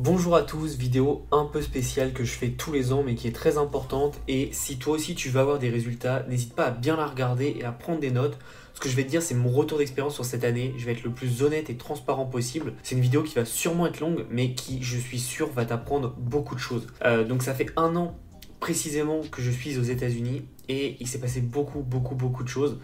Bonjour à tous, vidéo un peu spéciale que je fais tous les ans mais qui est très importante et si toi aussi tu veux avoir des résultats, n'hésite pas à bien la regarder et à prendre des notes. Ce que je vais te dire c'est mon retour d'expérience sur cette année, je vais être le plus honnête et transparent possible. C'est une vidéo qui va sûrement être longue mais qui je suis sûr va t'apprendre beaucoup de choses. Euh, donc ça fait un an précisément que je suis aux états unis et il s'est passé beaucoup beaucoup beaucoup de choses.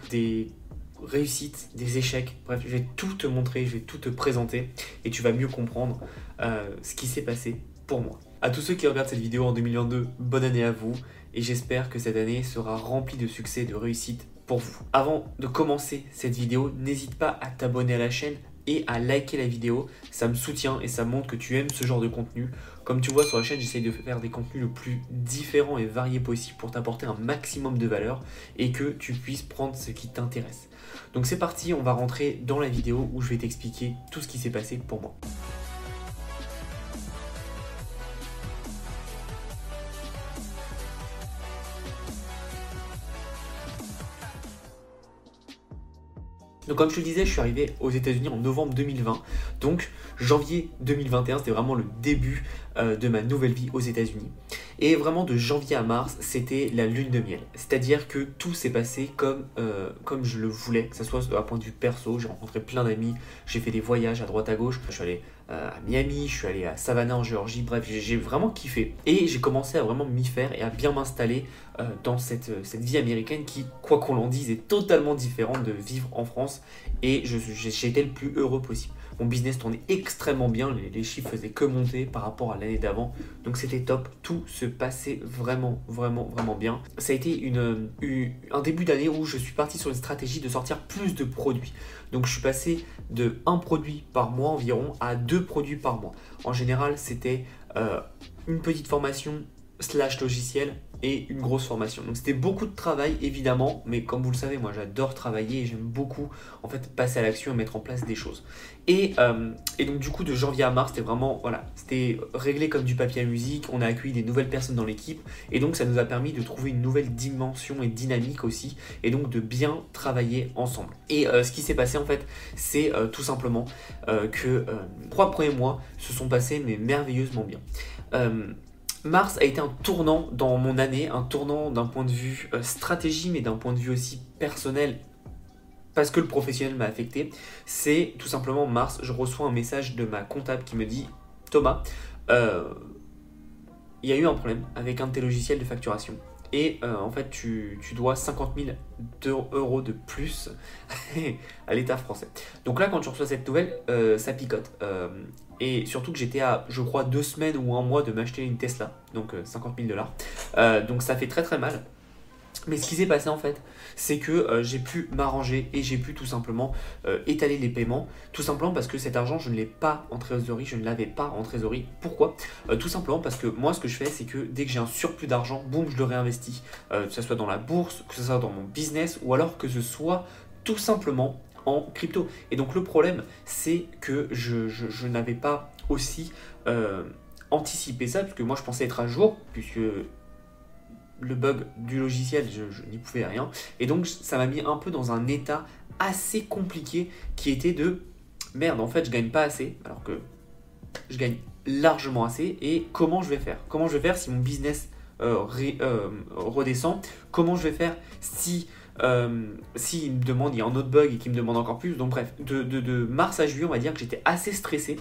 Réussites, des échecs. Bref, je vais tout te montrer, je vais tout te présenter et tu vas mieux comprendre euh, ce qui s'est passé pour moi. À tous ceux qui regardent cette vidéo en 2022, bonne année à vous et j'espère que cette année sera remplie de succès de réussite pour vous. Avant de commencer cette vidéo, n'hésite pas à t'abonner à la chaîne et à liker la vidéo. Ça me soutient et ça montre que tu aimes ce genre de contenu. Comme tu vois sur la chaîne, j'essaye de faire des contenus le plus différents et variés possible pour t'apporter un maximum de valeur et que tu puisses prendre ce qui t'intéresse. Donc c'est parti, on va rentrer dans la vidéo où je vais t'expliquer tout ce qui s'est passé pour moi. Donc comme je te le disais, je suis arrivé aux États-Unis en novembre 2020. Donc janvier 2021, c'était vraiment le début euh, de ma nouvelle vie aux États-Unis. Et vraiment de janvier à mars, c'était la lune de miel. C'est-à-dire que tout s'est passé comme, euh, comme je le voulais, que ce soit d'un point de vue perso. J'ai rencontré plein d'amis, j'ai fait des voyages à droite à gauche. Je suis allé à Miami, je suis allé à Savannah en Géorgie. Bref, j'ai vraiment kiffé. Et j'ai commencé à vraiment m'y faire et à bien m'installer dans cette, cette vie américaine qui, quoi qu'on l'en dise, est totalement différente de vivre en France. Et j'ai été le plus heureux possible. Mon business tournait extrêmement bien, les, chiffres faisaient que monter par rapport à l'année d'avant. Donc c'était top, tout se passait vraiment, vraiment, vraiment bien. Ça a été une, un début d'année où je suis parti sur une stratégie de sortir plus de produits. Donc je suis passé de un produit par mois environ à deux produits par mois. En général, c'était euh, une petite formation slash logiciel et une grosse formation. Donc c'était beaucoup de travail évidemment, mais comme vous le savez, moi j'adore travailler et j'aime beaucoup en fait passer à l'action et mettre en place des choses. Et, euh, et, donc du coup de janvier à mars, c'était vraiment voilà, c'était réglé comme du papier à musique. On a accueilli des nouvelles personnes dans l'équipe et donc ça nous a permis de trouver une nouvelle dimension et dynamique aussi et donc de bien travailler ensemble. Et euh, ce qui s'est passé en fait, c'est euh, tout simplement que trois premiers mois se sont passés mais merveilleusement bien. Mars a été un tournant dans mon année, un tournant d'un point de vue euh, stratégie, mais d'un point de vue aussi personnel, parce que le professionnel m'a affecté. C'est tout simplement Mars, je reçois un message de ma comptable qui me dit Thomas, euh, il y a eu un problème avec un de tes logiciels de facturation. Et euh, en fait, tu, dois 50 000 euros de plus à l'État français. Donc là, quand tu reçois cette nouvelle, ça picote. Et surtout que j'étais à, je crois, deux semaines ou un mois de m'acheter une Tesla, donc 50 euh, 000 dollars. Euh, donc ça fait très très mal. Mais ce qui s'est passé en fait, c'est que euh, j'ai pu m'arranger et j'ai pu tout simplement étaler les paiements. Tout simplement parce que cet argent, je ne l'ai pas en trésorerie, je ne l'avais pas en trésorerie. Pourquoi? Tout simplement parce que moi, ce que je fais, c'est que dès que j'ai un surplus d'argent, boum, je le réinvestis. que ce soit dans la bourse, que ce soit dans mon business ou alors que ce soit tout simplement en crypto. Et donc le problème, c'est que je, n'avais pas aussi euh, anticipé ça, parce que moi je pensais être à jour, puisque le bug du logiciel, je, n'y pouvais rien. Et donc ça m'a mis un peu dans un état assez compliqué qui était de merde, en fait je gagne pas assez, alors que je gagne largement assez, et comment je vais faire? Comment je vais faire si mon business euh, euh, redescend? Comment je vais faire si euh, me demande, il y a un autre bug et qu'il me demande encore plus? Donc bref, de, mars à juillet, on va dire que j'étais assez stressé.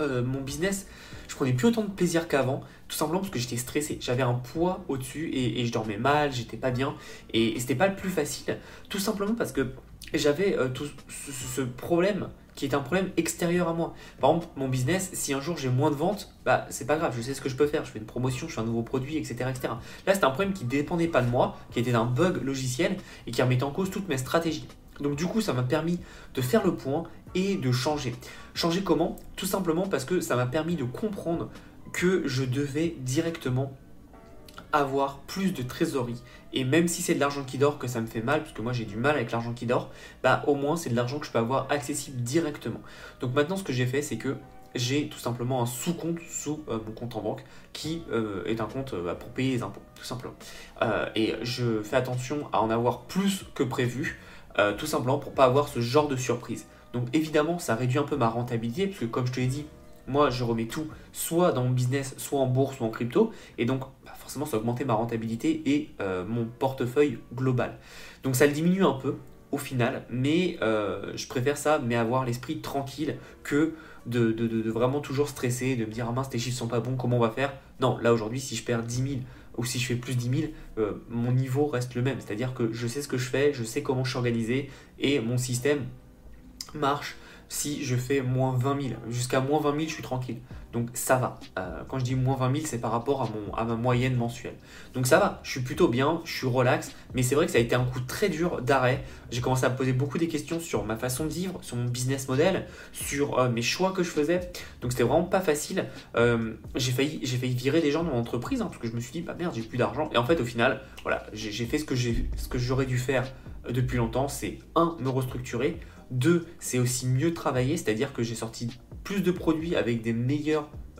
Euh, mon business, je prenais plus autant de plaisir qu'avant, tout simplement parce que j'étais stressé. J'avais un poids au-dessus et, je dormais mal, j'étais pas bien et, c'était pas le plus facile, tout simplement parce que j'avais euh, tout ce, problème qui est un problème extérieur à moi. Par exemple, mon business, si un jour j'ai moins de ventes, bah c'est pas grave, je sais ce que je peux faire, je fais une promotion, je fais un nouveau produit, etc. etc. Là, c'était un problème qui dépendait pas de moi, qui était d'un bug logiciel et qui remettait en cause toutes mes stratégies. Donc du coup, ça m'a permis de faire le point et de changer. Changer comment? Tout simplement parce que ça m'a permis de comprendre que je devais directement avoir plus de trésorerie. Et même si c'est de l'argent qui dort, que ça me fait mal, parce que moi j'ai du mal avec l'argent qui dort, bah au moins c'est de l'argent que je peux avoir accessible directement. Donc maintenant ce que j'ai fait, c'est que j'ai tout simplement un sous-compte sous euh, mon compte en banque qui euh, est un compte euh, pour payer les impôts, tout simplement. et je fais attention à en avoir plus que prévu, tout simplement pour pas avoir ce genre de surprise. Donc évidemment, ça réduit un peu ma rentabilité, parce que comme je te l'ai dit, moi je remets tout soit dans mon business, soit en bourse ou en crypto, et donc bah, forcément ça augmentait ma rentabilité et euh, mon portefeuille global. Donc ça le diminue un peu au final, mais euh, je préfère ça, mais avoir l'esprit tranquille que de, de, vraiment toujours stresser, de me dire ah mince tes chiffres sont pas bons, comment on va faire? Non, là aujourd'hui si je perds 10 000 ou si je fais plus 10 000, euh, mon niveau reste le même. C'est-à-dire que je sais ce que je fais, je sais comment je suis organisé et mon système marche si je fais moins 20 000. Jusqu'à moins 20 000, je suis tranquille. Donc ça va. Euh, quand je dis moins 20 000, c'est par rapport à, mon, à ma moyenne mensuelle. Donc ça va, je suis plutôt bien, je suis relax. Mais c'est vrai que ça a été un coup très dur d'arrêt. J'ai commencé à poser beaucoup des questions sur ma façon de vivre, sur mon business model, sur euh, mes choix que je faisais. Donc c'était vraiment pas facile. Euh, j'ai failli, failli virer des gens dans l'entreprise hein, parce que je me suis dit, bah merde, j'ai plus d'argent. Et en fait, au final, voilà, j'ai fait ce que, ce que j'aurais dû faire depuis longtemps. C'est un, me restructurer deux, c'est aussi mieux travailler, c'est-à-dire que j'ai sorti plus de produits avec des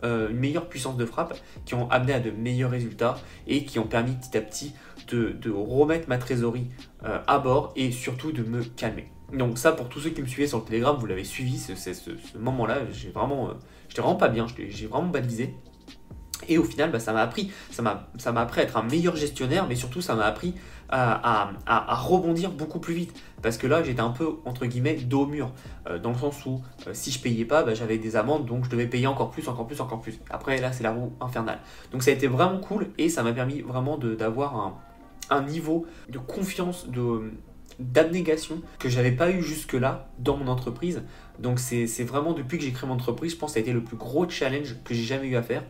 euh, une meilleure puissance de frappe qui ont amené à de meilleurs résultats et qui ont permis petit à petit de, remettre ma trésorerie euh, à bord et surtout de me calmer. Donc ça, pour tous ceux qui me suivaient sur le Telegram, vous l'avez suivi, ce, moment-là, euh, j'étais vraiment pas bien, j'ai vraiment balisé. Et au final, bah, ça m'a appris, ça m'a appris à être un meilleur gestionnaire, mais surtout ça m'a appris à, rebondir beaucoup plus vite. Parce que là, j'étais un peu, entre guillemets, dos au mur. Euh, dans le sens où, euh, si je payais pas, bah, j'avais des amendes, donc je devais payer encore plus, encore plus, encore plus. Après, là, c'est la roue infernale. Donc ça a été vraiment cool et ça m'a permis vraiment d'avoir un, niveau de confiance, de d'abnégation que j'avais pas eu jusque là dans mon entreprise donc c'est vraiment depuis que j'ai créé mon entreprise je pense que ça a été le plus gros challenge que j'ai jamais eu à faire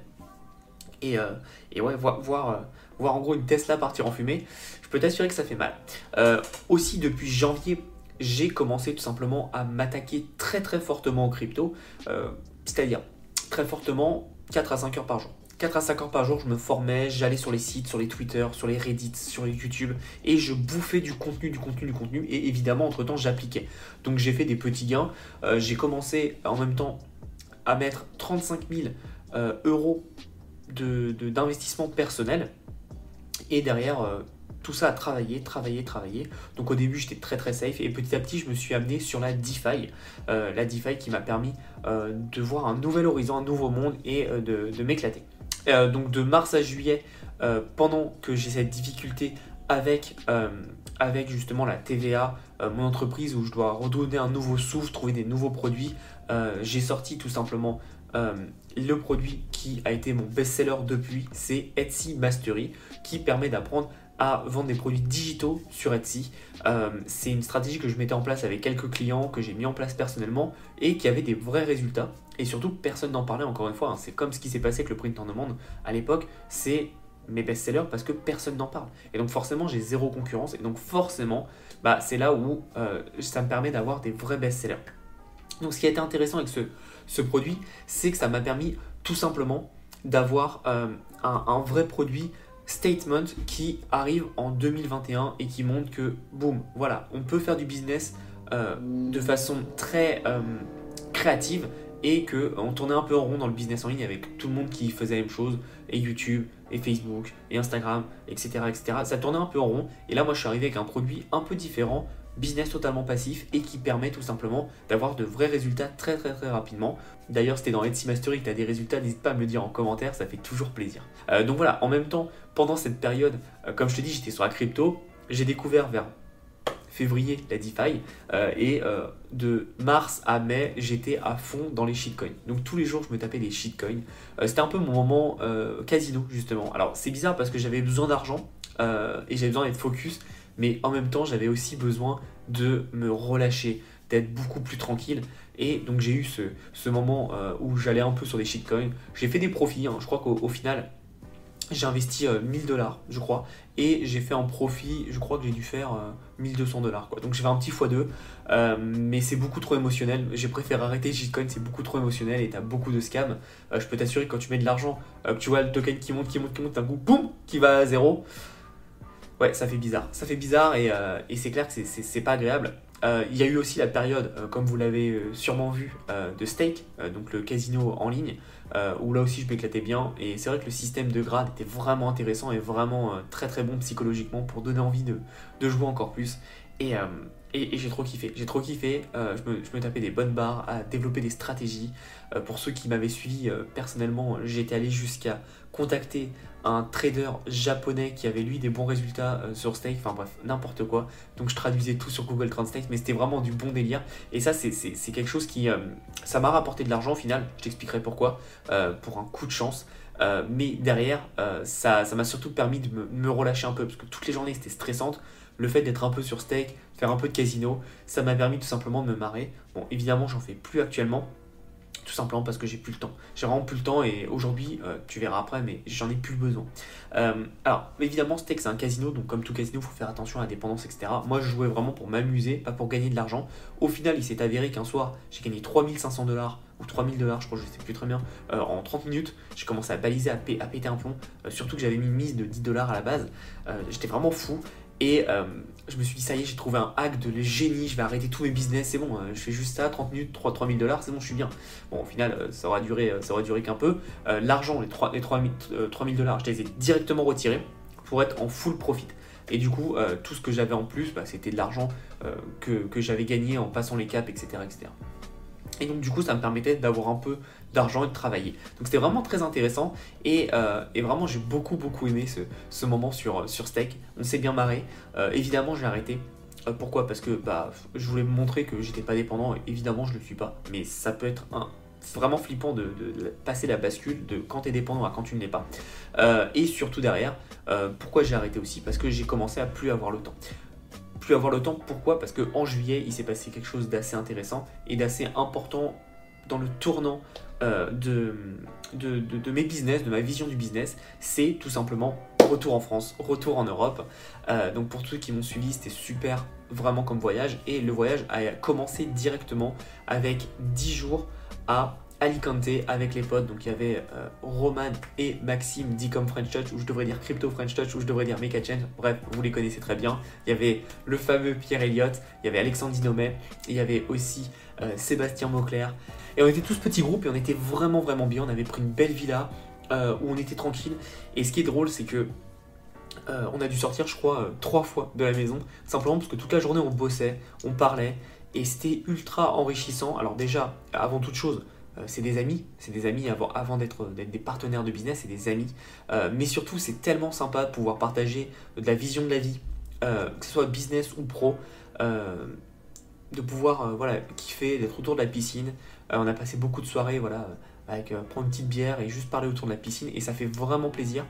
et, euh, et ouais, voir, voir, voir, en gros une Tesla partir en fumée, je peux t'assurer que ça fait mal. Euh, aussi, depuis janvier, j'ai commencé tout simplement à m'attaquer très très fortement aux crypto, c'est-à-dire très fortement 4 à 5 heures par jour. 4 à 5 heures par jour, je me formais, j'allais sur les sites, sur les Twitter, sur les Reddit, sur les YouTube, et je bouffais du contenu, du contenu, du contenu, et évidemment, entre-temps, j'appliquais. Donc j'ai fait des petits gains. j'ai commencé en même temps à mettre 35 000 euros d'investissement de, personnel. Et derrière, euh, tout ça a travaillé, travaillé, travaillé. Donc au début, j'étais très très safe. Et petit à petit, je me suis amené sur la DeFi. Euh, la DeFi qui m'a permis euh, de voir un nouvel horizon, un nouveau monde et de, m'éclater. donc de mars à juillet, pendant que j'ai cette difficulté avec, avec justement la TVA, mon entreprise où je dois redonner un nouveau souffle, trouver des nouveaux produits, j'ai sorti tout simplement le produit qui a été mon best-seller depuis, c'est Etsy Mastery, qui permet d'apprendre à vendre des produits digitaux sur Etsy. Euh, c'est une stratégie que je mettais en place avec quelques clients, que j'ai mis en place personnellement et qui avait des vrais résultats. Et surtout, personne n'en parlait encore une fois. Hein. C'est comme ce qui s'est passé avec le print on demand à l'époque. C'est mes best-sellers parce que personne n'en parle. Et donc forcément, j'ai zéro concurrence. Et donc forcément, bah, c'est là où euh, ça me permet d'avoir des vrais best-sellers. Donc ce qui a été intéressant avec ce, ce produit, c'est que ça m'a permis tout simplement d'avoir euh, un, vrai produit statement qui arrive en 2021 et qui montre que, boum, voilà, on peut faire du business euh, de façon très euh, créative et que on tournait un peu en rond dans le business en ligne avec tout le monde qui faisait la même chose et YouTube et Facebook et Instagram etc etc ça tournait un peu en rond et là moi je suis arrivé avec un produit un peu différent business totalement passif et qui permet tout simplement d'avoir de vrais résultats très très très rapidement. D'ailleurs, c'était dans Etsy Mastery que tu as des résultats, n'hésite pas à me le dire en commentaire, ça fait toujours plaisir. Euh, donc voilà, en même temps, pendant cette période, euh, comme je te dis, j'étais sur la crypto, j'ai découvert vers février la DeFi euh, et de mars à mai j'étais à fond dans les shitcoins donc tous les jours je me tapais des shitcoins c'était un peu mon moment casino justement alors c'est bizarre parce que j'avais besoin d'argent et j'avais besoin d'être focus mais en même temps j'avais aussi besoin de me relâcher, d'être beaucoup plus tranquille. Et donc j'ai eu ce, moment euh, où j'allais un peu sur des shitcoins. J'ai fait des profits, hein. je crois qu'au final j'ai investi 1000 euh, dollars, je crois, et j'ai fait un profit, je crois que j'ai dû faire 1200 euh, dollars. Donc j'ai fait un petit x2, mais c'est beaucoup trop émotionnel. J'ai préféré arrêter Shitcoin, c'est beaucoup trop émotionnel et t'as beaucoup de scams. je peux t'assurer que quand tu mets de l'argent, que tu vois le token qui monte, qui monte, qui monte, d'un coup, boum, qui va à zéro ouais, ça fait bizarre. Ça fait bizarre et, euh, c'est clair que c'est pas agréable. Euh, il y a eu aussi la période, euh, comme vous l'avez sûrement vu, de Stake, donc le casino en ligne, où là aussi je m'éclatais bien. Et c'est vrai que le système de grade était vraiment intéressant et vraiment très très bon psychologiquement pour donner envie de, jouer encore plus. Et, et, j'ai trop kiffé. J'ai trop kiffé. Je, me, je, me, tapais des bonnes barres à développer des stratégies. Pour ceux qui m'avaient suivi personnellement, j'étais allé jusqu'à contacter un trader japonais qui avait lui des bons résultats sur Stake. Enfin bref, n'importe quoi. Donc je traduisais tout sur Google Translate, mais c'était vraiment du bon délire. Et ça, c'est quelque chose qui. ça m'a rapporté de l'argent au final. Je t'expliquerai pourquoi. pour un coup de chance. mais derrière, ça m'a surtout permis de me, me relâcher un peu parce que toutes les journées c'était stressante le fait d'être un peu sur steak, faire un peu de casino, ça m'a permis tout simplement de me marrer. Bon, évidemment, j'en fais plus actuellement, tout simplement parce que j'ai plus le temps. J'ai vraiment plus le temps et aujourd'hui, euh, tu verras après, mais j'en ai plus besoin. Euh, alors, évidemment, steak c'est un casino, donc comme tout casino, il faut faire attention à la dépendance, etc. Moi, je jouais vraiment pour m'amuser, pas pour gagner de l'argent. Au final, il s'est avéré qu'un soir, j'ai gagné 3500 dollars ou 3000 dollars, je crois, je sais plus très bien, euh, en 30 minutes. J'ai commencé à baliser, à, péter un plomb, surtout que j'avais mis une mise de 10 dollars à la base. J'étais vraiment fou et je me suis dit, ça y est, j'ai trouvé un hack de génie, je vais arrêter tous mes business, c'est bon, euh, je fais juste ça, 30 minutes, 3, 3000 dollars, c'est bon, je suis bien. Bon, au final, euh, ça aura duré, aura duré qu'un peu. L'argent, les, 3, les 3000 dollars, je les ai directement retirés pour être en full profit. Et du coup, tout ce que j'avais en plus, bah, c'était de l'argent que, j'avais gagné en passant les caps, etc. Et donc du coup, ça me permettait d'avoir un peu d'argent et de travailler. Donc c'était vraiment très intéressant et, euh, vraiment j'ai beaucoup beaucoup aimé ce, moment sur, sur Steak. On s'est bien marré. Euh, évidemment, j'ai arrêté. Euh, pourquoi? Parce que bah, je voulais montrer que j'étais pas dépendant. Évidemment, je le suis pas. Mais ça peut être vraiment flippant de, passer la bascule de quand tu es dépendant à quand tu ne l'es pas. et surtout derrière, pourquoi j'ai arrêté aussi? Parce que j'ai commencé à plus avoir le temps avoir le temps. Pourquoi? Parce qu'en juillet, il s'est passé quelque chose d'assez intéressant et d'assez important dans le tournant euh, de, de, mes business, de ma vision du business. C'est tout simplement retour en France, retour en Europe. Euh, donc pour tous qui m'ont suivi, c'était super vraiment comme voyage. Et le voyage a commencé directement avec 10 jours à Alicante avec les potes. Donc il y avait euh, Roman et Maxime, dit comme French Touch, ou je devrais dire Crypto French Touch, ou je devrais dire Mecha Change. Bref, vous les connaissez très bien. Il y avait le fameux Pierre Elliott, il y avait Alexandre Dinomet, il y avait aussi euh, Sébastien Mauclair. Et on était tous petits groupes et on était vraiment vraiment bien. On avait pris une belle villa euh, où on était tranquille. Et ce qui est drôle, c'est que on a dû sortir, je crois, trois fois de la maison, simplement parce que toute la journée on bossait, on parlait, et c'était ultra enrichissant. Alors déjà, avant toute chose, c'est des amis, c'est des amis avant, avant d'être des partenaires de business, c'est des amis. Euh, mais surtout, c'est tellement sympa de pouvoir partager de la vision de la vie, euh, que ce soit business ou pro, de pouvoir voilà, kiffer, d'être autour de la piscine. on a passé beaucoup de soirées, voilà avec prendre une petite bière et juste parler autour de la piscine et ça fait vraiment plaisir.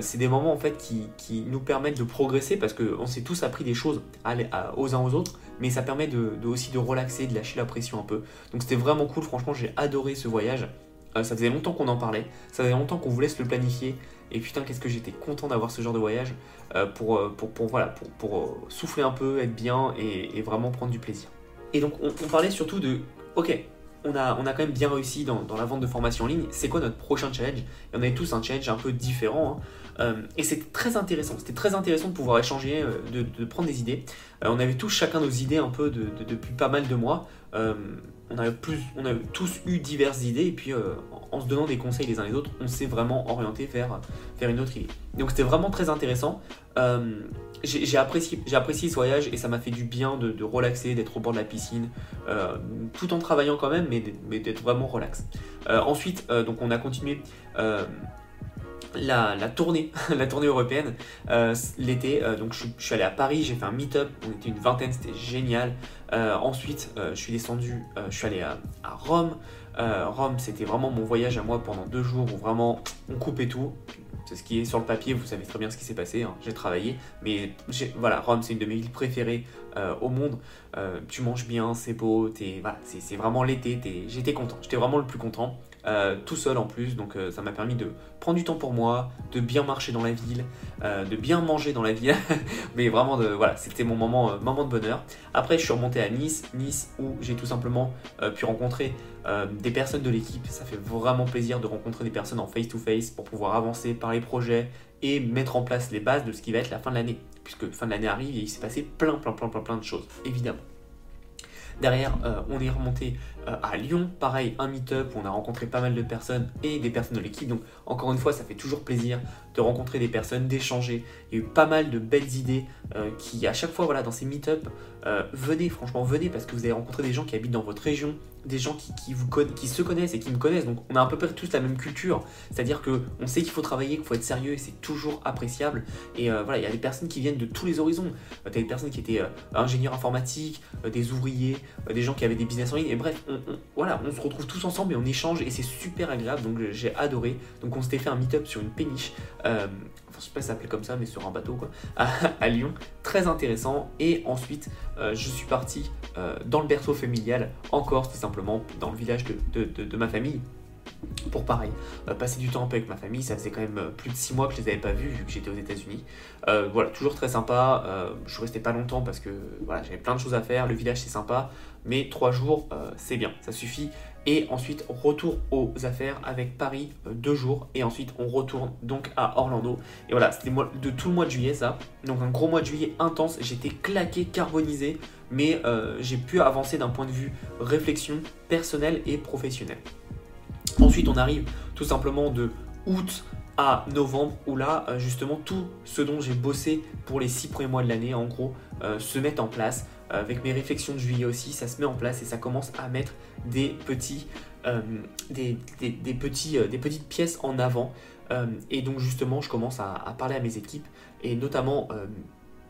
c'est des moments en fait qui, nous permettent de progresser parce qu'on s'est tous appris des choses aux uns aux autres mais ça permet de, aussi de relaxer, de lâcher la pression un peu. Donc c'était vraiment cool, franchement j'ai adoré ce voyage. Euh, ça faisait longtemps qu'on en parlait, ça faisait longtemps qu'on voulait se le planifier. Et putain, qu'est-ce que j'étais content d'avoir ce genre de voyage euh, pour, euh, pour, pour, voilà, pour, pour, souffler un peu, être bien et, vraiment prendre du plaisir. Et donc on, parlait surtout de, ok, on a, quand même bien réussi dans, la vente de formation en ligne. C'est quoi notre prochain challenge? Et on avait tous un challenge un peu différent. Hein. Euh, et c'était très intéressant. C'était très intéressant de pouvoir échanger, euh, de, prendre des idées. Euh, on avait tous chacun nos idées un peu depuis pas mal de mois. on a tous eu diverses idées et puis en se donnant des conseils les uns les autres, on s'est vraiment orienté vers, vers une autre idée. Donc c'était vraiment très intéressant. J'ai apprécié, ce voyage et ça m'a fait du bien de, relaxer, d'être au bord de la piscine, tout en travaillant quand même, mais d'être vraiment relax. ensuite, donc on a continué la, tournée, la tournée européenne euh, l'été. Euh, donc je, suis allé à Paris, j'ai fait un meet-up, on était une vingtaine, c'était génial. Euh, ensuite, je suis descendu, je suis allé à, Rome. Rome, c'était vraiment mon voyage à moi pendant deux jours où vraiment on coupait tout. C'est ce qui est sur le papier, vous savez très bien ce qui s'est passé, hein. j'ai travaillé. Mais voilà, Rome, c'est une de mes villes préférées au monde. tu manges bien, c'est beau, c'est vraiment l'été, j'étais content, j'étais vraiment le plus content. Euh, tout seul en plus, donc euh, ça m'a permis de prendre du temps pour moi, de bien marcher dans la ville, euh, de bien manger dans la ville, mais vraiment de, voilà, c'était mon moment, de bonheur. Après, je suis remonté à Nice, Nice où j'ai tout simplement pu rencontrer des personnes de l'équipe. Ça fait vraiment plaisir de rencontrer des personnes en face to face pour pouvoir avancer par les projets et mettre en place les bases de ce qui va être la fin de l'année, puisque fin de l'année arrive et il s'est passé plein, plein, plein, plein, plein de choses, évidemment. Derrière, on est remonté à Lyon, pareil, un meet-up où on a rencontré pas mal de personnes et des personnes de l'équipe. Donc encore une fois, ça fait toujours plaisir de rencontrer des personnes, d'échanger. Il y a eu pas mal de belles idées qui, à chaque fois, voilà, dans ces meet-up, venez, franchement, venez parce que vous allez rencontrer des gens qui habitent dans votre région, des gens qui, vous qui se connaissent et qui me connaissent. Donc on a à peu près tous la même culture. C'est-à-dire qu'on sait qu'il faut travailler, qu'il faut être sérieux et c'est toujours appréciable. Et voilà, il y a des personnes qui viennent de tous les horizons. Euh, tu as des personnes qui étaient ingénieurs informatiques, des ouvriers, des gens qui avaient des business en ligne. Et bref, on, voilà, on se retrouve tous ensemble et on échange et c'est super agréable. Donc j'ai adoré. Donc on s'était fait un meet-up sur une péniche. Enfin, je sais pas si ça s'appelait comme ça, mais sur un bateau quoi, à, Lyon. Très intéressant. Et ensuite, je suis parti dans le berceau familial, en Corse, tout simplement, dans le village de, ma famille pour pareil, euh, passer du temps avec ma famille, ça faisait quand même euh, plus de 6 mois que je les avais pas vus vu que j'étais aux États-Unis. Euh, voilà, toujours très sympa. je suis resté pas longtemps parce que voilà, j'avais plein de choses à faire. Le village c'est sympa, mais 3 jours c'est bien, ça suffit. Et ensuite, retour aux affaires avec Paris, 2 jours. Et ensuite, on retourne donc à Orlando. Et voilà, c'était de tout le mois de juillet ça. Donc un gros mois de juillet intense. J'étais claqué, carbonisé, mais j'ai pu avancer d'un point de vue réflexion personnelle et professionnelle. Ensuite, on arrive tout simplement de août à novembre où là euh, justement tout ce dont j'ai bossé pour les six premiers mois de l'année en gros euh, se met en place avec mes réflexions de juillet aussi ça se met en place et ça commence à mettre des petits euh, des petites pièces en avant et donc justement je commence à, parler à mes équipes et notamment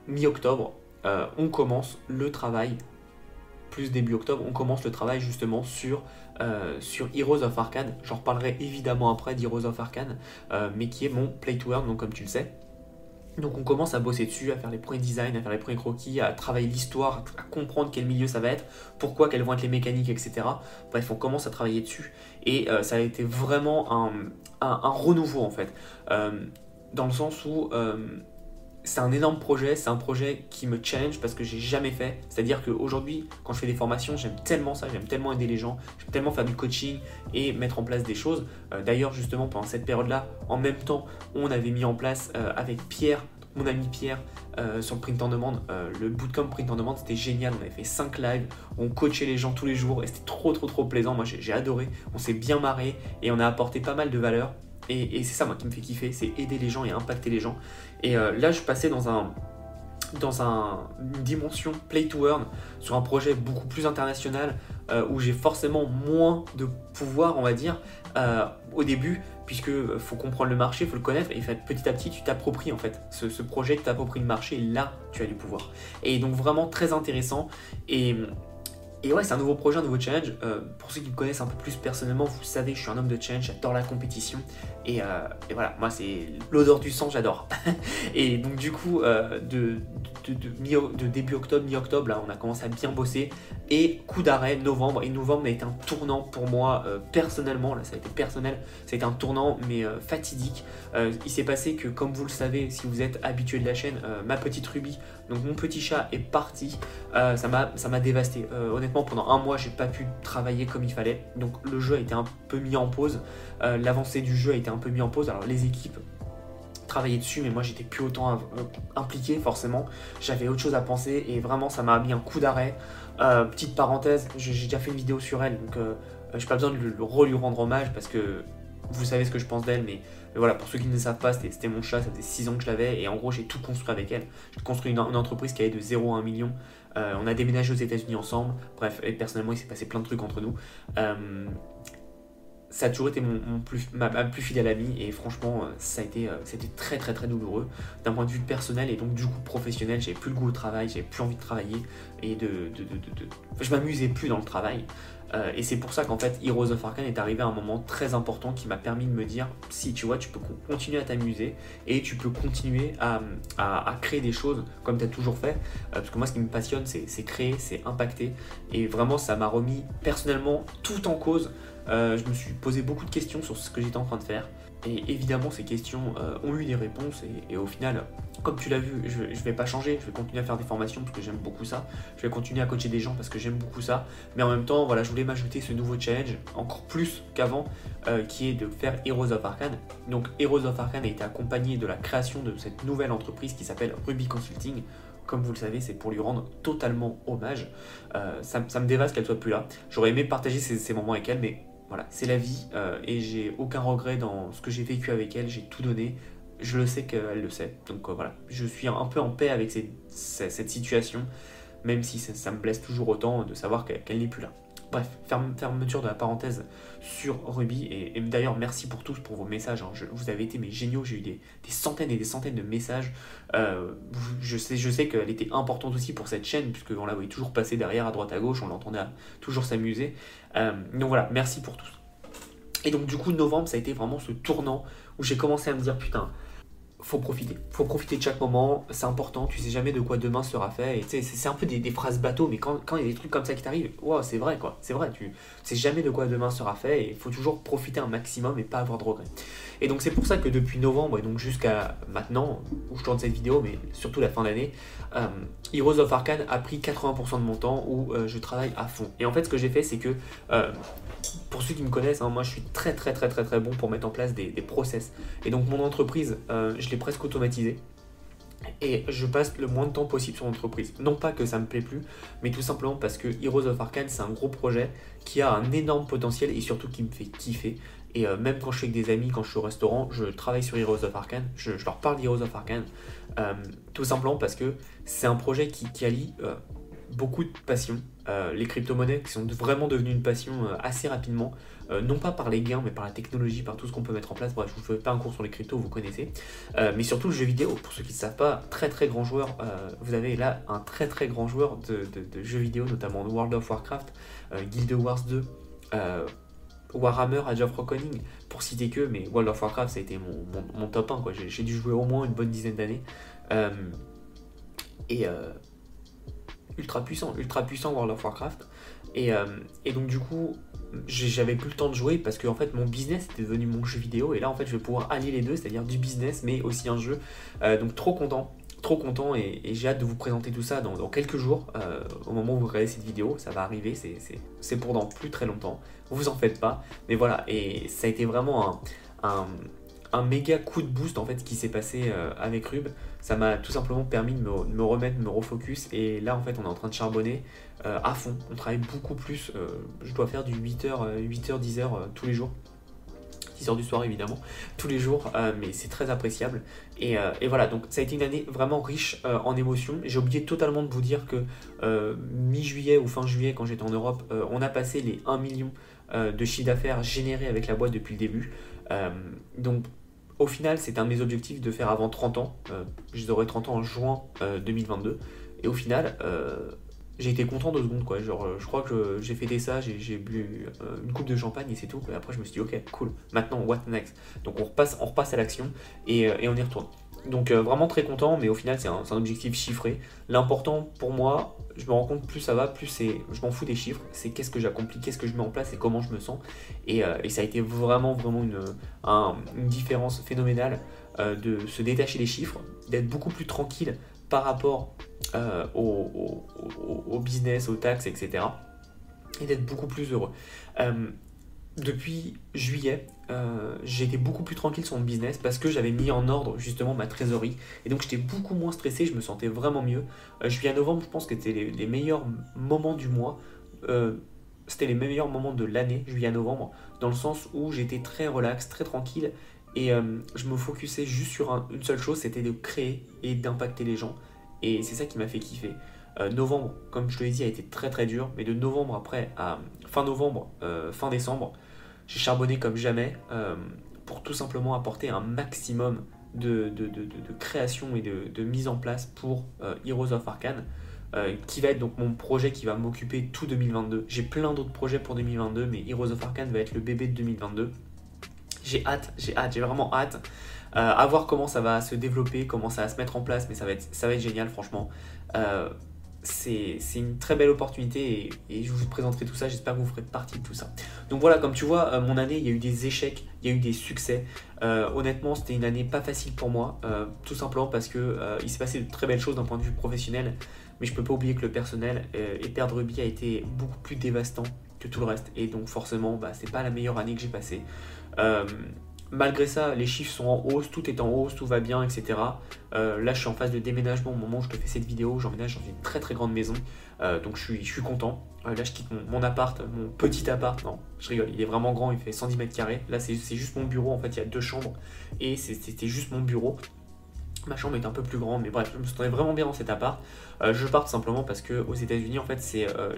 mi-octobre on commence le travail plus début octobre, on commence le travail justement sur, euh, sur Heroes of Arcane. J'en reparlerai évidemment après d'Heroes of Arcane, euh, mais qui est mon play to earn, donc comme tu le sais. Donc on commence à bosser dessus, à faire les premiers designs, à faire les premiers croquis, à travailler l'histoire, à comprendre quel milieu ça va être, pourquoi, quelles vont être les mécaniques, etc. Bref, on commence à travailler dessus. Et euh, ça a été vraiment un, un, renouveau en fait. dans le sens où c'est un énorme projet, c'est un projet qui me challenge parce que j'ai jamais fait. C'est-à-dire qu'aujourd'hui, quand je fais des formations, j'aime tellement ça, j'aime tellement aider les gens, j'aime tellement faire du coaching et mettre en place des choses. Euh, d'ailleurs, justement, pendant cette période-là, en même temps, on avait mis en place euh, avec Pierre, mon ami Pierre, euh, sur le print en demande, le bootcamp print en demande, c'était génial. On avait fait 5 lives, on coachait les gens tous les jours et c'était trop, trop, trop plaisant. Moi, j'ai adoré, on s'est bien marré et on a apporté pas mal de valeur. Et, c'est ça, moi, qui me fait kiffer, c'est aider les gens et impacter les gens. Et euh, là, je passais dans un dans un, une dimension play to earn sur un projet beaucoup plus international euh, où j'ai forcément moins de pouvoir, on va dire, euh, au début, puisque faut comprendre le marché, faut le connaître, et petit à petit, tu t'appropries en fait ce, ce projet, tu t'appropries le marché, et là, tu as du pouvoir. Et donc vraiment très intéressant. Et et ouais, c'est un nouveau projet, un nouveau challenge. Euh, pour ceux qui me connaissent un peu plus personnellement, vous savez, je suis un homme de challenge, j'adore la compétition. Et, euh, voilà, moi, c'est l'odeur du sang, j'adore. et donc, du coup, euh, de, de, début octobre, mi-octobre, là, on a commencé à bien bosser. Et coup d'arrêt, novembre. Et novembre a été un tournant pour moi, personnellement. Là, ça a été personnel. Ça a été un tournant, mais fatidique. il s'est passé que, comme vous le savez, si vous êtes habitué de la chaîne, ma petite Ruby, donc mon petit chat est parti. ça m'a dévasté. honnêtement, pendant un mois, j'ai pas pu travailler comme il fallait. Donc le jeu a été un peu mis en pause. Euh, l'avancée du jeu a été un peu mis en pause. Alors les équipes travaillaient dessus, mais moi j'étais plus autant euh, impliqué forcément. J'avais autre chose à penser et vraiment ça m'a mis un coup d'arrêt. Euh, petite parenthèse, j'ai déjà fait une vidéo sur elle, donc j'ai pas besoin de le, lui rendre hommage parce que vous savez ce que je pense d'elle, mais, voilà, pour ceux qui ne savent pas, c'était mon chat, ça faisait 6 ans que je l'avais, et en gros, j'ai tout construit avec elle. J'ai construit une, entreprise qui allait de 0 à 1 million. Euh, on a déménagé aux États-Unis ensemble. Bref, et personnellement, il s'est passé plein de trucs entre nous. Euh, ça a toujours été mon, plus, ma, plus fidèle amie et franchement euh, ça a été très très très douloureux d'un point de vue personnel et donc du coup professionnel j'avais plus le goût au travail j'avais plus envie de travailler et de, de, de je m'amusais plus dans le travail euh, et c'est pour ça qu'en fait Heroes of Arcane est arrivé à un moment très important qui m'a permis de me dire si tu vois tu peux continuer à t'amuser et tu peux continuer à, créer des choses comme tu as toujours fait. Euh, parce que moi ce qui me passionne c'est créer, c'est impacter. Et vraiment ça m'a remis personnellement tout en cause. Euh, je me suis posé beaucoup de questions sur ce que j'étais en train de faire. Et évidemment, ces questions ont eu des réponses et, au final, comme tu l'as vu, je ne vais pas changer, je vais continuer à faire des formations parce que j'aime beaucoup ça, je vais continuer à coacher des gens parce que j'aime beaucoup ça, mais en même temps, voilà, je voulais m'ajouter ce nouveau challenge, encore plus qu'avant, euh, qui est de faire Heroes of Arcane. Donc Heroes of Arcane a été accompagné de la création de cette nouvelle entreprise qui s'appelle Ruby Consulting, comme vous le savez, c'est pour lui rendre totalement hommage. ça, me dévaste qu'elle soit plus là. J'aurais aimé partager ces, moments avec elle, mais voilà, c'est la vie et j'ai aucun regret dans ce que j'ai vécu avec elle. J'ai tout donné. Je le sais qu'elle le sait. Donc voilà, je suis un peu en paix avec cette situation, même si ça, me blesse toujours autant de savoir qu'elle n'est plus là. Bref, fermeture de la parenthèse sur Ruby. Et, d'ailleurs, merci pour tous pour vos messages. Hein. vous avez été mais géniaux. J'ai eu des, centaines et des centaines de messages. Euh, je sais, je sais qu'elle était importante aussi pour cette chaîne, puisqu'on la voyait toujours passer derrière, à droite, à gauche. On l'entendait toujours s'amuser. Euh, donc voilà, merci pour tous. Et donc, du coup, novembre, ça a été vraiment ce tournant où j'ai commencé à me dire putain, faut profiter. Faut profiter de chaque moment, c'est important, tu sais jamais de quoi demain sera fait. Et c'est un peu des, phrases bateau, mais quand, il y a des trucs comme ça qui t'arrivent, wow, c'est vrai quoi, c'est vrai, tu sais jamais de quoi demain sera fait et il faut toujours profiter un maximum et pas avoir de regrets. Et donc c'est pour ça que depuis novembre et donc jusqu'à maintenant, où je tourne cette vidéo, mais surtout la fin d'année, euh, Heroes of Arcane a pris 80% de mon temps où euh, je travaille à fond. Et en fait ce que j'ai fait c'est que euh, pour ceux qui me connaissent, hein, moi je suis très très très très très bon pour mettre en place des, process. Et donc mon entreprise, euh, je l'ai presque automatisée. Et je passe le moins de temps possible sur l'entreprise. Non pas que ça me plaît plus, mais tout simplement parce que Heroes of Arcane, c'est un gros projet qui a un énorme potentiel et surtout qui me fait kiffer. Et euh, même quand je suis avec des amis, quand je suis au restaurant, je travaille sur Heroes of Arcane, je, leur parle d'Heroes of Arcane. Euh, tout simplement parce que c'est un projet qui, allie beaucoup de passion. Euh, les crypto-monnaies qui sont vraiment devenues une passion euh, assez rapidement, euh, non pas par les gains, mais par la technologie, par tout ce qu'on peut mettre en place. Bref, je vous fais pas un cours sur les cryptos, vous connaissez. mais surtout le jeu vidéo, pour ceux qui ne savent pas, très très grand joueur. vous avez là un très très grand joueur de, jeux vidéo, notamment World of Warcraft, Guild Wars 2. Warhammer, Age of Reckoning, pour citer que, mais World of Warcraft ça a été mon, top 1, quoi. J'ai dû jouer au moins une bonne dizaine d'années. et, ultra puissant, ultra puissant World of Warcraft. Et, euh, et donc du coup, j'avais plus le temps de jouer parce que fait mon business était devenu mon jeu vidéo et là en fait je vais pouvoir allier les deux, c'est-à-dire du business mais aussi un jeu. Euh, donc trop content, trop content et, j'ai hâte de vous présenter tout ça dans, quelques jours. Euh, au moment où vous regardez cette vidéo, ça va arriver, c'est pour dans plus très longtemps. Vous en faites pas, mais voilà et ça a été vraiment un méga coup de boost en fait qui s'est passé avec Rub. Ça m'a tout simplement permis de me, remettre, de me refocus. Et là en fait on est en train de charbonner euh, à fond. On travaille beaucoup plus. Euh, je dois faire du 8h, 8h, 10h tous les jours. 10h du soir évidemment, tous les jours, mais c'est très appréciable. Et, voilà, donc ça a été une année vraiment riche en émotions. J'ai oublié totalement de vous dire que mi-juillet ou fin juillet, quand j'étais en Europe, on a passé les 1 million de chiffre d'affaires générés avec la boîte depuis le début. donc au final, c'est un de mes objectifs de faire avant 30 ans. Euh, J'aurai 30 ans en juin 2022. Euh, et au final, euh, j'ai été content deux secondes. Quoi. Genre, je crois que j'ai fêté ça, j'ai bu une coupe de champagne et c'est tout. Et après, je me suis dit, ok, cool. Maintenant, what next? Donc, on repasse, on repasse à l'action et, et on y retourne. Donc euh, vraiment très content, mais au final c'est un, objectif chiffré. L'important pour moi, je me rends compte plus ça va, plus c'est, je m'en fous des chiffres, c'est qu'est-ce que j'accomplis, qu'est-ce que je mets en place et comment je me sens. Et, euh, ça a été vraiment vraiment une, différence phénoménale euh, de se détacher des chiffres, d'être beaucoup plus tranquille par rapport au, au, business, aux taxes, etc. Et d'être beaucoup plus heureux depuis juillet, euh, j'étais beaucoup plus tranquille sur mon business parce que j'avais mis en ordre justement ma trésorerie. Et donc j'étais beaucoup moins stressé, je me sentais vraiment mieux. Euh, juillet à novembre, je pense que c'était les, meilleurs moments du mois. Euh, c'était les meilleurs moments de l'année, juillet à novembre, dans le sens où j'étais très relax, très tranquille. Et je me focusais juste sur une seule chose, c'était de créer et d'impacter les gens. Et c'est ça qui m'a fait kiffer. novembre, comme je te l'ai dit, a été très très dur, mais de novembre après à fin novembre, fin décembre, j'ai charbonné comme jamais euh, pour tout simplement apporter un maximum de, création et de, mise en place pour euh, Heroes of Arcane. Euh, qui va être donc mon projet qui va m'occuper tout 2022. J'ai plein d'autres projets pour 2022, mais Heroes of Arcane va être le bébé de 2022. J'ai hâte, j'ai hâte, j'ai vraiment hâte. à voir comment ça va se développer, comment ça va se mettre en place, mais ça va être, ça va être génial, franchement c'est une très belle opportunité et, je vous présenterai tout ça. J'espère que vous ferez partie de tout ça. Donc voilà, comme tu vois, euh, mon année, il y a eu des échecs, il y a eu des succès. Euh, honnêtement, c'était une année pas facile pour moi, euh, tout simplement parce que il s'est passé de très belles choses d'un point de vue professionnel, mais je peux pas oublier que le personnel et perdre Ruby a été beaucoup plus dévastant que tout le reste. Et donc forcément, bah, c'est pas la meilleure année que j'ai passée. Malgré ça, les chiffres sont en hausse, tout est en hausse, tout va bien, etc. Euh, là, je suis en phase de déménagement au moment où je te fais cette vidéo. J'emménage dans une très très grande maison, euh, donc je suis, content. là, je quitte mon, appart, mon petit appart. Non, je rigole, il est vraiment grand, il fait 110 mètres carrés. Là, c'est juste mon bureau. En fait, il y a deux chambres et c'était juste mon bureau. Ma chambre est un peu plus grande, mais bref, je me sentais vraiment bien dans cet appart. Euh, je pars simplement parce que aux États-Unis, en fait, c'est euh,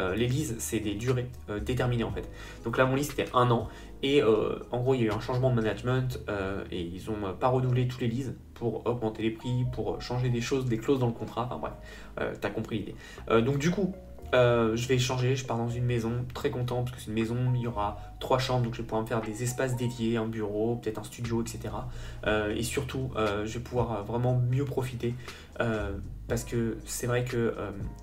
euh, les leases, c'est des durées déterminées en fait. Donc là, mon lease c'était un an et en gros, il y a eu un changement de management et ils ont pas renouvelé tous les leases pour augmenter les prix, pour changer des choses, des clauses dans le contrat. Enfin bref, t'as compris l'idée. donc du coup, euh, je vais changer, je pars dans une maison, très content parce que c'est une maison, il y aura trois chambres, donc je vais pouvoir me faire des espaces dédiés, un bureau, peut-être un studio, etc. Euh, et surtout, euh, je vais pouvoir vraiment mieux profiter parce que c'est vrai que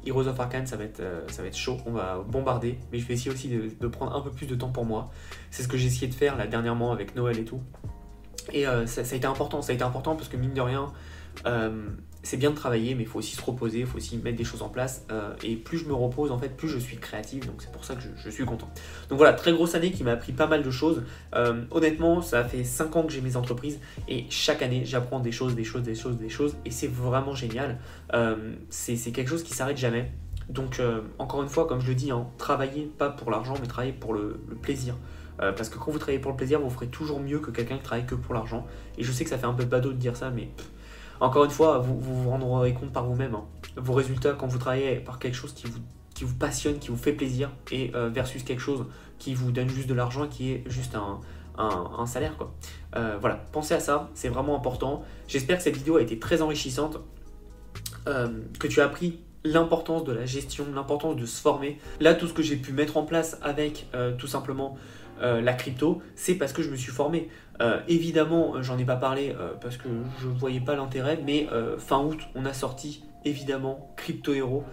Heroes of Arcane, ça va, être, ça va être chaud, on va bombarder, mais je vais essayer aussi de, prendre un peu plus de temps pour moi. C'est ce que j'ai essayé de faire là dernièrement avec Noël et tout. Et ça, ça, a été important, ça a été important parce que mine de rien, c'est bien de travailler, mais il faut aussi se reposer, il faut aussi mettre des choses en place. Euh, et plus je me repose, en fait, plus je suis créatif. Donc c'est pour ça que je, suis content. Donc voilà, très grosse année qui m'a appris pas mal de choses. Euh, honnêtement, ça fait 5 ans que j'ai mes entreprises et chaque année, j'apprends des choses, des choses, des choses, des choses. Et c'est vraiment génial. Euh, c'est quelque chose qui s'arrête jamais. Donc encore une fois, comme je le dis, hein, travaillez pas pour l'argent, mais travaillez pour le, plaisir. parce que quand vous travaillez pour le plaisir, vous ferez toujours mieux que quelqu'un qui travaille que pour l'argent. Et je sais que ça fait un peu badaud de dire ça, mais encore une fois, vous vous, rendrez compte par vous-même. Hein. Vos résultats quand vous travaillez par quelque chose qui vous, passionne, qui vous fait plaisir, et euh, versus quelque chose qui vous donne juste de l'argent, qui est juste un, salaire. Euh, voilà, pensez à ça, c'est vraiment important. J'espère que cette vidéo a été très enrichissante, euh, que tu as appris l'importance de la gestion, l'importance de se former. Là, tout ce que j'ai pu mettre en place avec tout simplement la crypto, c'est parce que je me suis formé. Euh, évidemment, j'en ai pas parlé euh, parce que je voyais pas l'intérêt, mais euh, fin août, on a sorti évidemment Crypto Hero,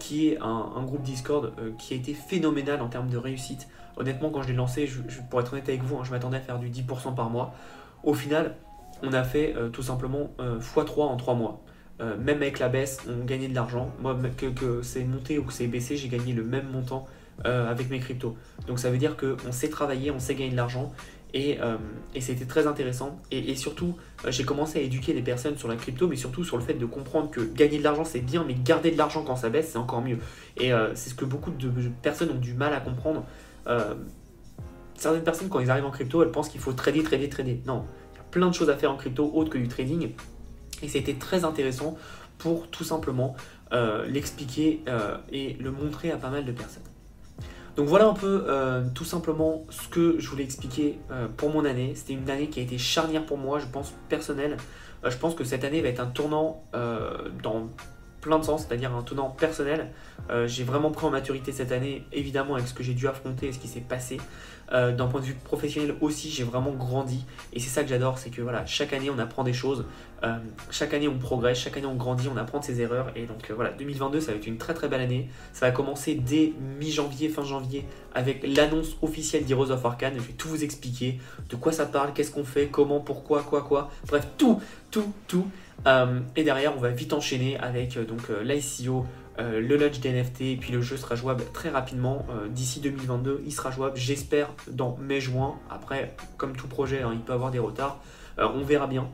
qui est un, groupe Discord qui a été phénoménal en termes de réussite. Honnêtement, quand je l'ai lancé, pour être honnête avec vous, hein, je m'attendais à faire du 10% par mois. Au final, on a fait tout simplement x3 en 3 mois. même avec la baisse, on gagnait de l'argent. Moi, que c'est monté ou que c'est baissé, j'ai gagné le même montant avec mes cryptos. Donc ça veut dire qu'on sait travailler, on sait gagner de l'argent euh, et, c'était très intéressant. Et, surtout, euh, j'ai commencé à éduquer les personnes sur la crypto, mais surtout sur le fait de comprendre que gagner de l'argent c'est bien, mais garder de l'argent quand ça baisse c'est encore mieux. Et euh, c'est ce que beaucoup de personnes ont du mal à comprendre. certaines personnes, quand ils arrivent en crypto, elles pensent qu'il faut trader, trader, trader. Non, il y a plein de choses à faire en crypto autre que du trading. Et c'était très intéressant pour tout simplement l'expliquer et le montrer à pas mal de personnes. Donc voilà un peu euh, tout simplement ce que je voulais expliquer euh, pour mon année. C'était une année qui a été charnière pour moi, je pense personnelle. Euh, je pense que cette année va être un tournant dans plein de sens, c'est-à-dire un tournant personnel. j'ai vraiment pris en maturité cette année, évidemment avec ce que j'ai dû affronter et ce qui s'est passé. Euh, d'un point de vue professionnel aussi, j'ai vraiment grandi. Et c'est ça que j'adore, c'est que voilà, chaque année on apprend des choses, euh, chaque année on progresse, chaque année on grandit, on apprend ses erreurs. Et donc euh, voilà, 2022 ça va être une très très belle année. Ça va commencer dès mi-janvier, fin janvier, avec l'annonce officielle d'Heroes of Arcane. Je vais tout vous expliquer, de quoi ça parle, qu'est-ce qu'on fait, comment, pourquoi, quoi, quoi. Bref, tout, tout, tout. et derrière, on va vite enchaîner avec donc l'ICO, euh, le launch des NFT et puis le jeu sera jouable très rapidement. Euh, d'ici 2022, il sera jouable, j'espère, dans mai-juin. Après, comme tout projet, hein, il peut avoir des retards. Euh, on verra bien.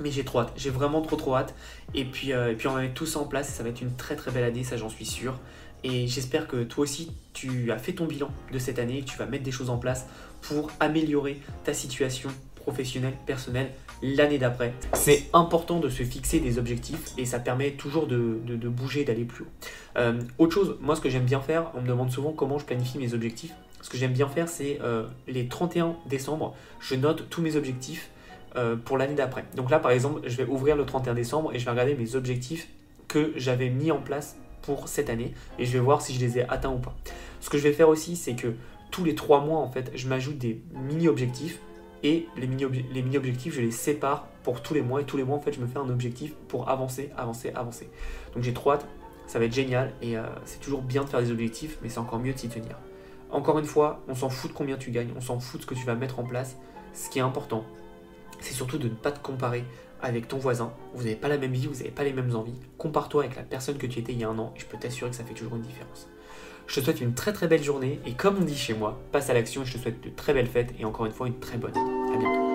Mais j'ai trop hâte, j'ai vraiment trop trop hâte. Et puis, puis on va mettre tout ça en place ça va être une très très belle année, ça j'en suis sûr. Et j'espère que toi aussi tu as fait ton bilan de cette année tu vas mettre des choses en place pour améliorer ta situation professionnelle, personnelle l'année d'après. C'est important de se fixer des objectifs et ça permet toujours de, bouger, d'aller plus haut. Euh, autre chose, moi ce que j'aime bien faire, on me demande souvent comment je planifie mes objectifs. Ce que j'aime bien faire, c'est euh, les 31 décembre, je note tous mes objectifs euh, pour l'année d'après. Donc là, par exemple, je vais ouvrir le 31 décembre et je vais regarder mes objectifs que j'avais mis en place pour cette année et je vais voir si je les ai atteints ou pas. Ce que je vais faire aussi, c'est que tous les 3 mois, en fait, je m'ajoute des mini-objectifs et les mini-objectifs, je les sépare pour tous les mois. Et tous les mois, en fait, je me fais un objectif pour avancer, avancer, avancer. Donc j'ai trop hâte, ça va être génial. Et euh, c'est toujours bien de faire des objectifs, mais c'est encore mieux de s'y tenir. Encore une fois, on s'en fout de combien tu gagnes, on s'en fout de ce que tu vas mettre en place. Ce qui est important, c'est surtout de ne pas te comparer avec ton voisin. Vous n'avez pas la même vie, vous n'avez pas les mêmes envies. Compare-toi avec la personne que tu étais il y a un an, et je peux t'assurer que ça fait toujours une différence. Je te souhaite une très très belle journée et comme on dit chez moi, passe à l'action et je te souhaite de très belles fêtes et encore une fois une très bonne année. À bientôt.